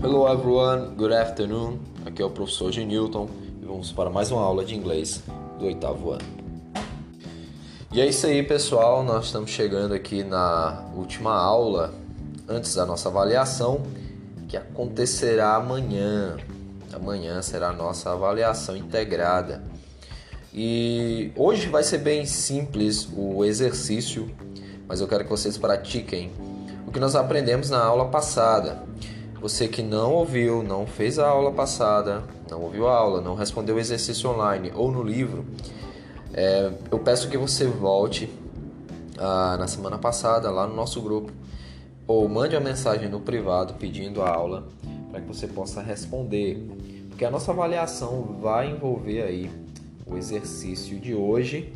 Hello everyone, good afternoon. Aqui é o professor G. Newton e vamos para mais uma aula de inglês do oitavo ano. E é isso aí, pessoal. Nós estamos chegando aqui na última aula antes da nossa avaliação, que acontecerá amanhã. Amanhã será a nossa avaliação integrada. E hoje vai ser bem simples o exercício, mas eu quero que vocês pratiquem o que nós aprendemos na aula passada. Você que não ouviu, não fez a aula passada, não ouviu a aula, não respondeu o exercício online ou no livro, é, eu peço que você volte ah, na semana passada lá no nosso grupo ou mande uma mensagem no privado pedindo a aula para que você possa responder, porque a nossa avaliação vai envolver aí o exercício de hoje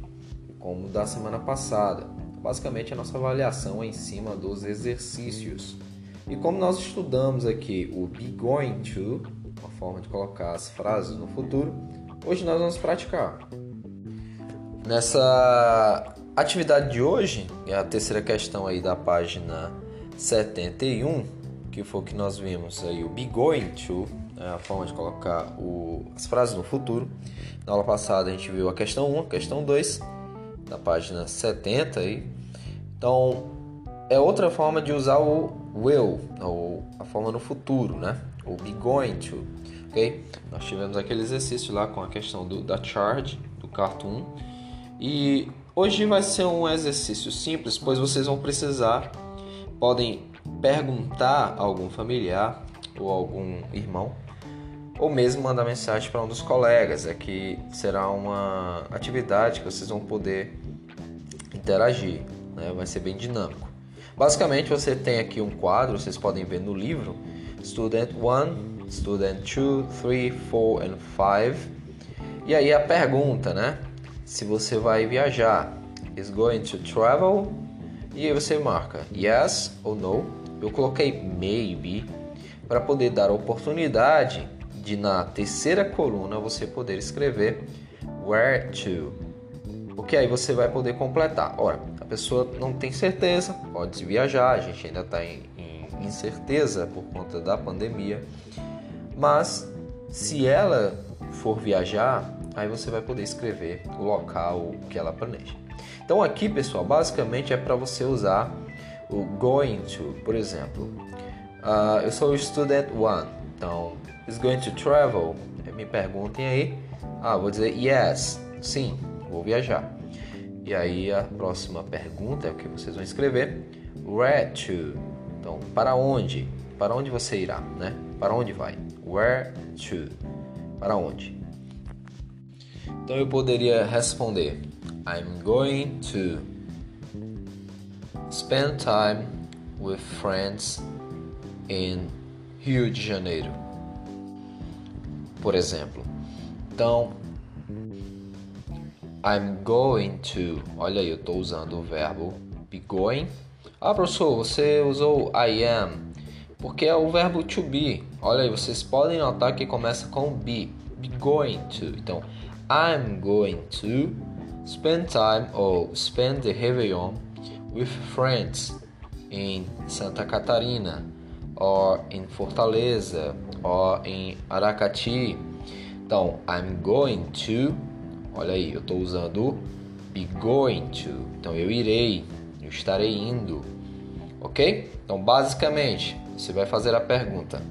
como da semana passada. Basicamente a nossa avaliação é em cima dos exercícios. E como nós estudamos aqui o be going to, uma forma de colocar as frases no futuro, hoje nós vamos praticar. Nessa atividade de hoje, é a terceira questão aí da página 71, que foi que nós vimos aí, o be going to, é a forma de colocar o, as frases no futuro. Na aula passada a gente viu a questão 1, a questão 2, na página 70 aí. Então, é outra forma de usar o will, ou a forma no futuro, né? O be going to, ok? Nós tivemos aquele exercício lá com a questão do, da charge, do cartoon. E hoje vai ser um exercício simples, pois vocês vão precisar, podem perguntar a algum familiar ou algum irmão, ou mesmo mandar mensagem para um dos colegas. É que será uma atividade que vocês vão poder interagir, né? vai ser bem dinâmico. Basicamente, você tem aqui um quadro, vocês podem ver no livro, Student 1, Student 2, 3, 4 and 5. E aí a pergunta, né? Se você vai viajar, is going to travel? E aí você marca yes ou no. Eu coloquei maybe para poder dar a oportunidade de na terceira coluna você poder escrever where to. Porque aí você vai poder completar. Ora, pessoa não tem certeza, pode viajar, a gente ainda está em, em incerteza por conta da pandemia, mas se ela for viajar, aí você vai poder escrever o local que ela planeja. Então aqui, pessoal, basicamente é para você usar o going to, por exemplo. Uh, eu sou o student one, então is going to travel. Me perguntem aí. Ah, vou dizer yes, sim, vou viajar. E aí a próxima pergunta é o que vocês vão escrever: Where to? Então, para onde? Para onde você irá, né? Para onde vai? Where to? Para onde? Então eu poderia responder: I'm going to spend time with friends in Rio de Janeiro. Por exemplo. Então, I'm going to. Olha aí, eu estou usando o verbo be going. Ah, professor, você usou I am. Porque é o verbo to be. Olha aí, vocês podem notar que começa com be. Be going to. Então, I'm going to spend time or spend the Réveillon with friends in Santa Catarina, or in Fortaleza, or em Aracati. Então, I'm going to Olha aí, eu estou usando be going to. Então eu irei, eu estarei indo. Ok? Então basicamente você vai fazer a pergunta: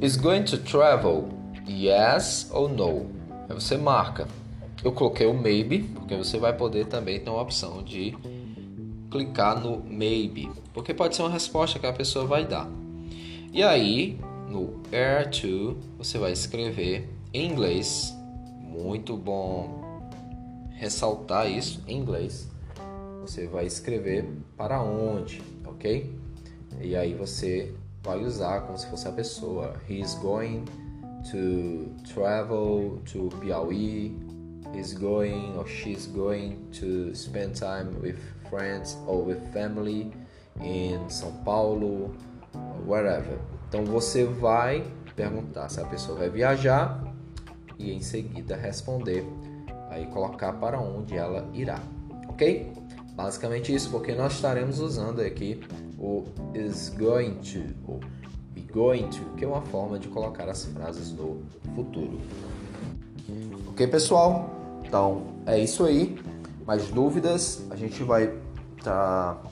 Is going to travel? Yes ou no? Aí você marca. Eu coloquei o maybe, porque você vai poder também ter uma opção de clicar no maybe, porque pode ser uma resposta que a pessoa vai dar. E aí, no air to, você vai escrever em inglês muito bom ressaltar isso em inglês. Você vai escrever para onde, ok? E aí você vai usar como se fosse a pessoa. He's going to travel to Piauí. He's going or she's going to spend time with friends or with family in São Paulo, wherever. Então você vai perguntar se a pessoa vai viajar e em seguida responder, aí colocar para onde ela irá, ok? Basicamente isso, porque nós estaremos usando aqui o is going to, o going to, que é uma forma de colocar as frases no futuro. Ok, pessoal? Então é isso aí. Mais dúvidas, a gente vai estar tá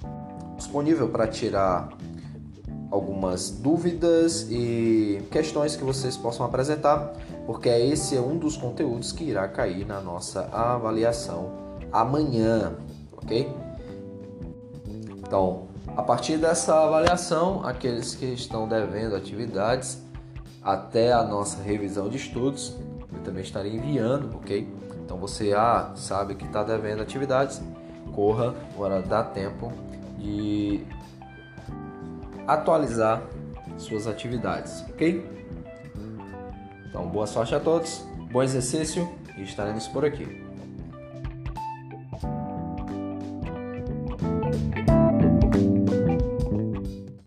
disponível para tirar algumas dúvidas e questões que vocês possam apresentar, porque esse é um dos conteúdos que irá cair na nossa avaliação amanhã, ok? Então, a partir dessa avaliação, aqueles que estão devendo atividades até a nossa revisão de estudos, eu também estarei enviando, ok? Então você ah, sabe que está devendo atividades, corra, agora dá tempo de atualizar suas atividades, ok? Então boa sorte a todos, bom exercício e estaremos por aqui.